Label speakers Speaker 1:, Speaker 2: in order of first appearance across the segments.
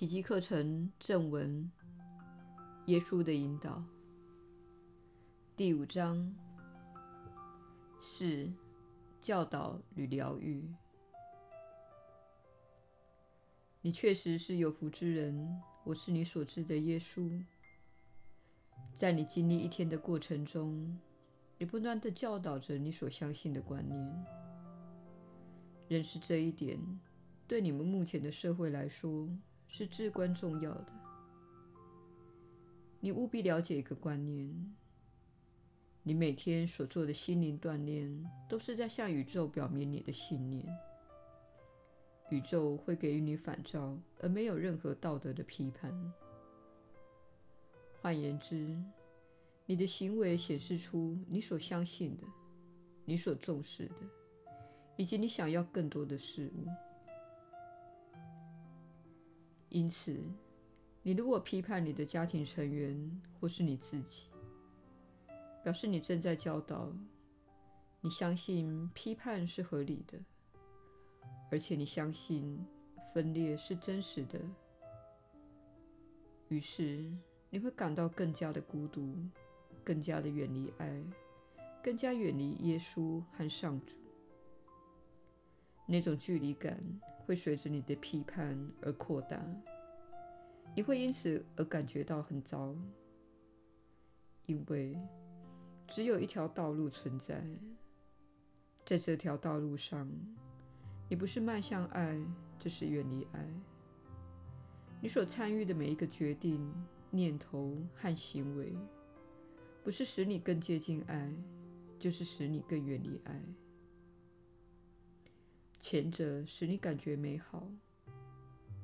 Speaker 1: 奇迹课程正文：耶稣的引导，第五章：四、教导与疗愈。你确实是有福之人，我是你所知的耶稣。在你经历一天的过程中，你不断地教导着你所相信的观念。认识这一点，对你们目前的社会来说是至关重要的。你务必了解一个观念：你每天所做的心灵锻炼，都是在向宇宙表明你的信念。宇宙会给予你反照，而没有任何道德的批判。换言之，你的行为显示出你所相信的、你所重视的，以及你想要更多的事物。因此，你如果批判你的家庭成员或是你自己，表示你正在教导你相信批判是合理的，而且你相信分裂是真实的。于是，你会感到更加的孤独，更加的远离爱，更加远离耶稣和上主。那种距离感会随着你的批判而扩大，你会因此而感觉到很糟，因为只有一条道路存在，在这条道路上，你不是迈向爱，就是远离爱。你所参与的每一个决定。念头和行为，不是使你更接近爱，就是使你更远离爱。前者使你感觉美好，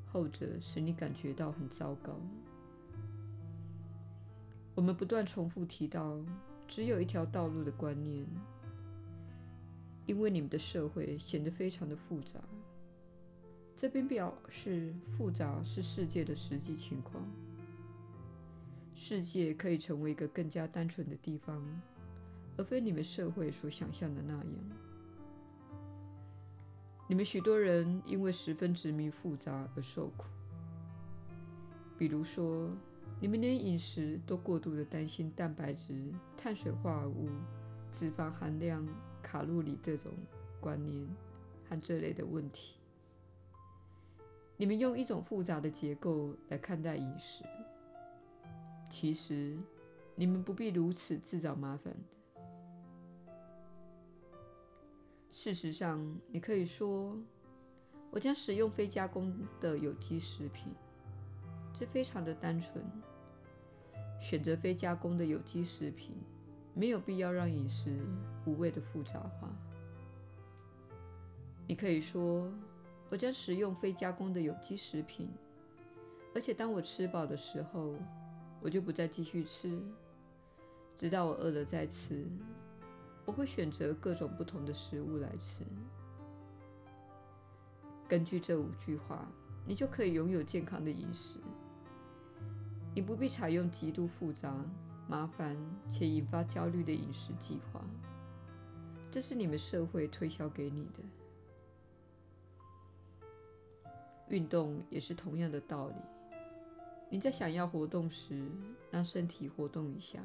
Speaker 1: 后者使你感觉到很糟糕。我们不断重复提到“只有一条道路”的观念，因为你们的社会显得非常的复杂。这并表示复杂是世界的实际情况。世界可以成为一个更加单纯的地方，而非你们社会所想象的那样。你们许多人因为十分执迷复杂而受苦。比如说，你们连饮食都过度的担心蛋白质、碳水化合物、脂肪含量、卡路里这种观念和这类的问题。你们用一种复杂的结构来看待饮食。其实，你们不必如此自找麻烦事实上，你可以说：“我将使用非加工的有机食品。”这非常的单纯。选择非加工的有机食品，没有必要让饮食无谓的复杂化。你可以说：“我将食用非加工的有机食品，而且当我吃饱的时候。”我就不再继续吃，直到我饿了再吃。我会选择各种不同的食物来吃。根据这五句话，你就可以拥有健康的饮食。你不必采用极度复杂、麻烦且引发焦虑的饮食计划。这是你们社会推销给你的。运动也是同样的道理。你在想要活动时，让身体活动一下。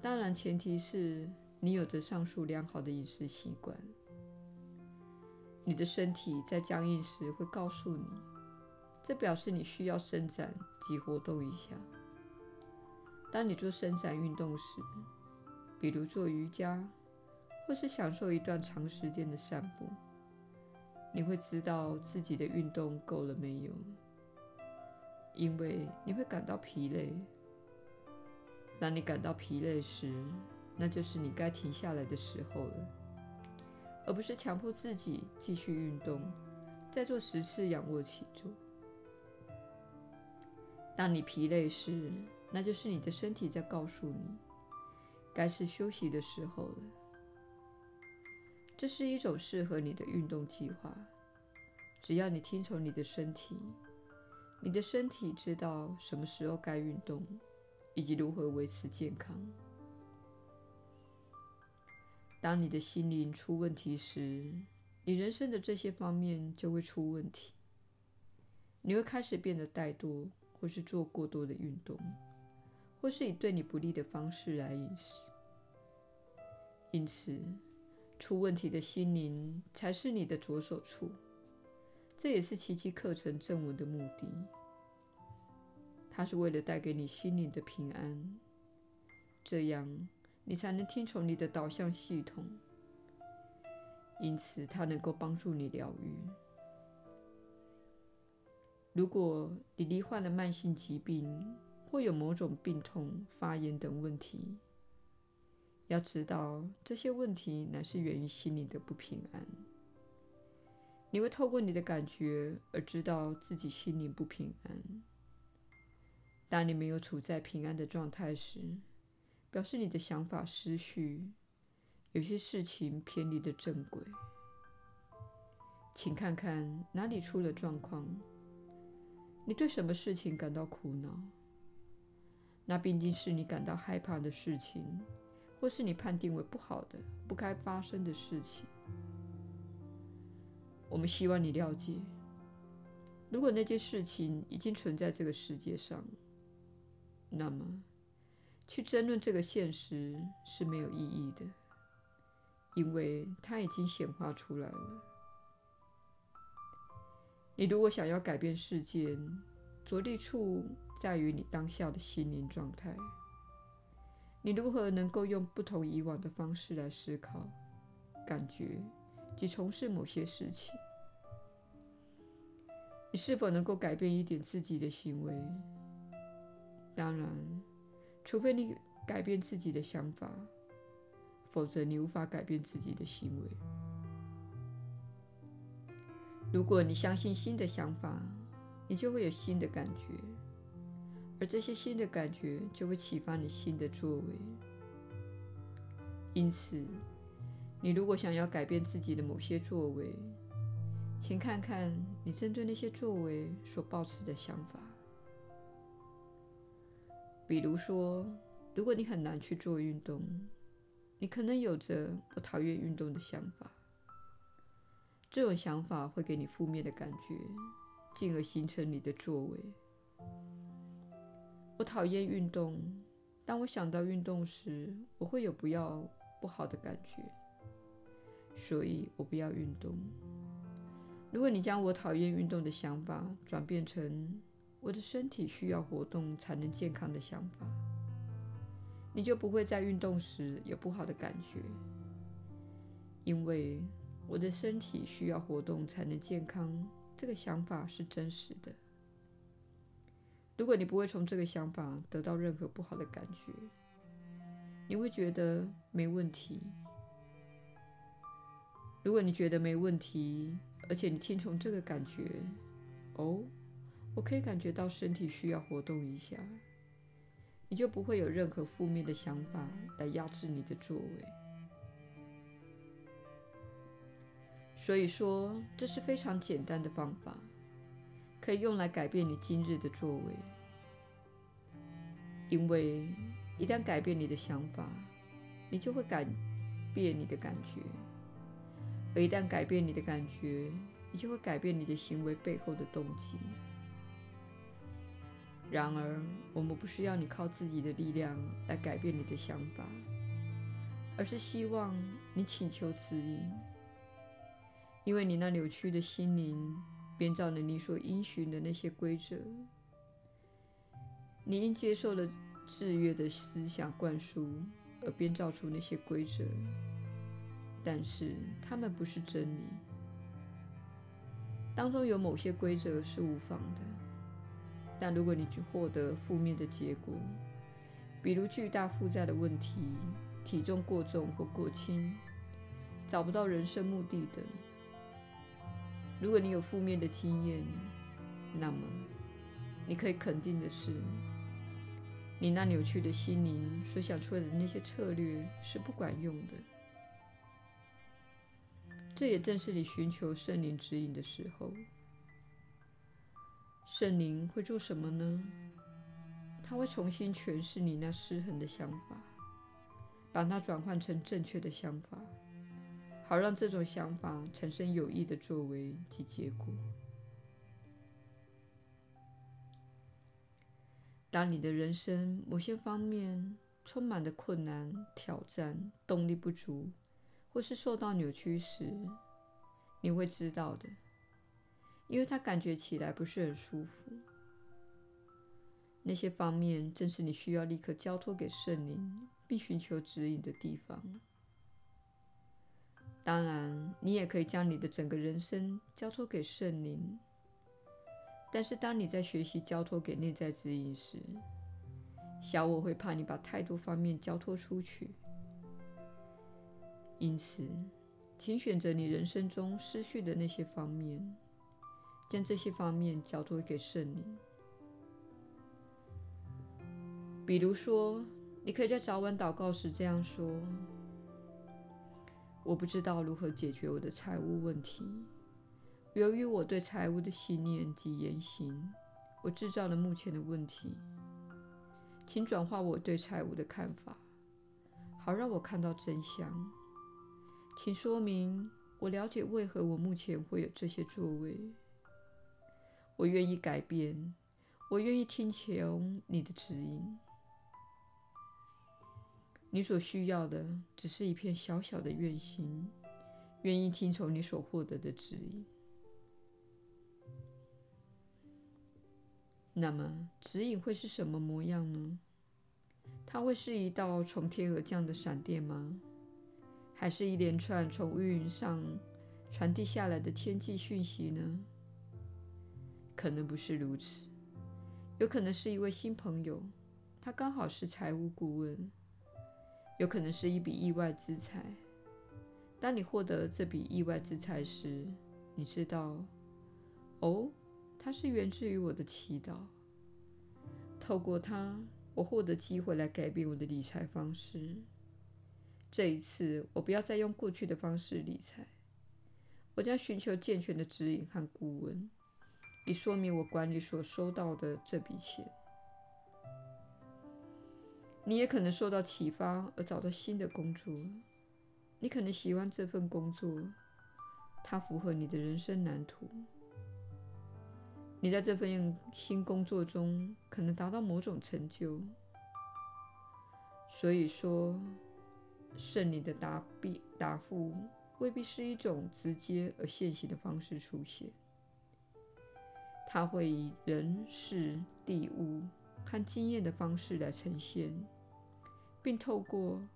Speaker 1: 当然，前提是你有着上述良好的饮食习惯。你的身体在僵硬时会告诉你，这表示你需要伸展及活动一下。当你做伸展运动时，比如做瑜伽，或是享受一段长时间的散步，你会知道自己的运动够了没有。因为你会感到疲累。当你感到疲累时，那就是你该停下来的时候了，而不是强迫自己继续运动，再做十次仰卧起坐。当你疲累时，那就是你的身体在告诉你，该是休息的时候了。这是一种适合你的运动计划，只要你听从你的身体。你的身体知道什么时候该运动，以及如何维持健康。当你的心灵出问题时，你人生的这些方面就会出问题。你会开始变得怠惰，或是做过多的运动，或是以对你不利的方式来饮食。因此，出问题的心灵才是你的着手处。这也是奇迹课程正文的目的。它是为了带给你心灵的平安，这样你才能听从你的导向系统。因此，它能够帮助你疗愈。如果你罹患了慢性疾病，或有某种病痛、发炎等问题，要知道这些问题乃是源于心灵的不平安。你会透过你的感觉而知道自己心灵不平安。当你没有处在平安的状态时，表示你的想法失序，有些事情偏离了正轨。请看看哪里出了状况？你对什么事情感到苦恼？那毕竟是你感到害怕的事情，或是你判定为不好的、不该发生的事情。我们希望你了解，如果那件事情已经存在这个世界上，那么去争论这个现实是没有意义的，因为它已经显化出来了。你如果想要改变世界，着力处在于你当下的心灵状态。你如何能够用不同以往的方式来思考、感觉？及从事某些事情，你是否能够改变一点自己的行为？当然，除非你改变自己的想法，否则你无法改变自己的行为。如果你相信新的想法，你就会有新的感觉，而这些新的感觉就会启发你新的作为。因此，你如果想要改变自己的某些作为，请看看你针对那些作为所抱持的想法。比如说，如果你很难去做运动，你可能有着“我讨厌运动”的想法。这种想法会给你负面的感觉，进而形成你的作为。我讨厌运动，当我想到运动时，我会有不要不好的感觉。所以我不要运动。如果你将我讨厌运动的想法转变成我的身体需要活动才能健康的想法，你就不会在运动时有不好的感觉，因为我的身体需要活动才能健康，这个想法是真实的。如果你不会从这个想法得到任何不好的感觉，你会觉得没问题。如果你觉得没问题，而且你听从这个感觉，哦，我可以感觉到身体需要活动一下，你就不会有任何负面的想法来压制你的作为。所以说，这是非常简单的方法，可以用来改变你今日的作为。因为一旦改变你的想法，你就会改变你的感觉。而一旦改变你的感觉，你就会改变你的行为背后的动机。然而，我们不是要你靠自己的力量来改变你的想法，而是希望你请求指引，因为你那扭曲的心灵编造了你所依循的那些规则。你因接受了制约的思想灌输而编造出那些规则。但是，它们不是真理。当中有某些规则是无妨的，但如果你去获得负面的结果，比如巨大负债的问题、体重过重或过轻、找不到人生目的等，如果你有负面的经验，那么你可以肯定的是，你那扭曲的心灵所想出来的那些策略是不管用的。这也正是你寻求圣灵指引的时候。圣灵会做什么呢？他会重新诠释你那失衡的想法，把它转换成正确的想法，好让这种想法产生有益的作为及结果。当你的人生某些方面充满了困难、挑战、动力不足，或是受到扭曲时，你会知道的，因为它感觉起来不是很舒服。那些方面正是你需要立刻交托给圣灵，并寻求指引的地方。当然，你也可以将你的整个人生交托给圣灵。但是，当你在学习交托给内在指引时，小我会怕你把太多方面交托出去。因此，请选择你人生中失去的那些方面，将这些方面交托给圣灵。比如说，你可以在早晚祷告时这样说。我不知道如何解决我的财务问题。由于我对财务的信念及言行，我制造了目前的问题。请转化我对财务的看法，好让我看到真相。请说明我了解为何我目前会有这些作为。我愿意改变，我愿意听从你的指引。你所需要的只是一片小小的愿心，愿意听从你所获得的指引。那么，指引会是什么模样呢？它会是一道从天而降的闪电吗？还是一连串从乌云上传递下来的天际讯息呢？可能不是如此，有可能是一位新朋友，他刚好是财务顾问。有可能是一笔意外之财。当你获得这笔意外之财时，你知道，哦，它是源自于我的祈祷。透过它，我获得机会来改变我的理财方式。这一次，我不要再用过去的方式理财。我将寻求健全的指引和顾问，以说明我管理所收到的这笔钱。你也可能受到启发而找到新的工作。你可能喜欢这份工作，它符合你的人生蓝图。你在这份新工作中可能达到某种成就。所以说，胜利的答必答复未必是一种直接而现行的方式出现，它会以人事地物和经验的方式来呈现，并透过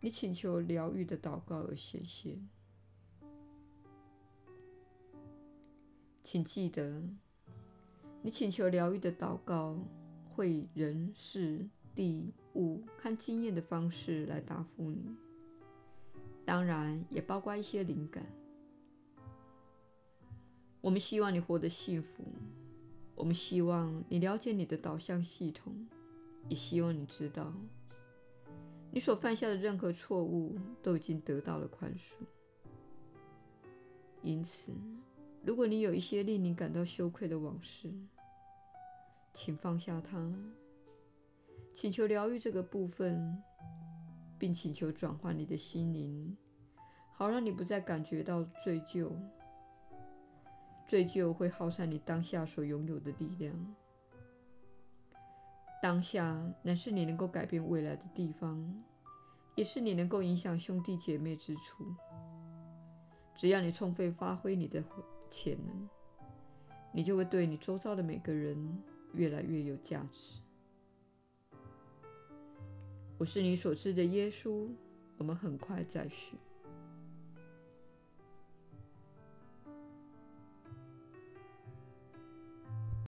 Speaker 1: 你请求疗愈的祷告而显现。请记得，你请求疗愈的祷告会以人事地物和经验的方式来答复你，当然也包括一些灵感。我们希望你活得幸福。我们希望你了解你的导向系统，也希望你知道，你所犯下的任何错误都已经得到了宽恕。因此，如果你有一些令你感到羞愧的往事，请放下它，请求疗愈这个部分，并请求转换你的心灵，好让你不再感觉到罪疚。罪疚会耗散你当下所拥有的力量。当下乃是你能够改变未来的地方，也是你能够影响兄弟姐妹之处。只要你充分发挥你的潜能，你就会对你周遭的每个人越来越有价值。我是你所知的耶稣。我们很快再续。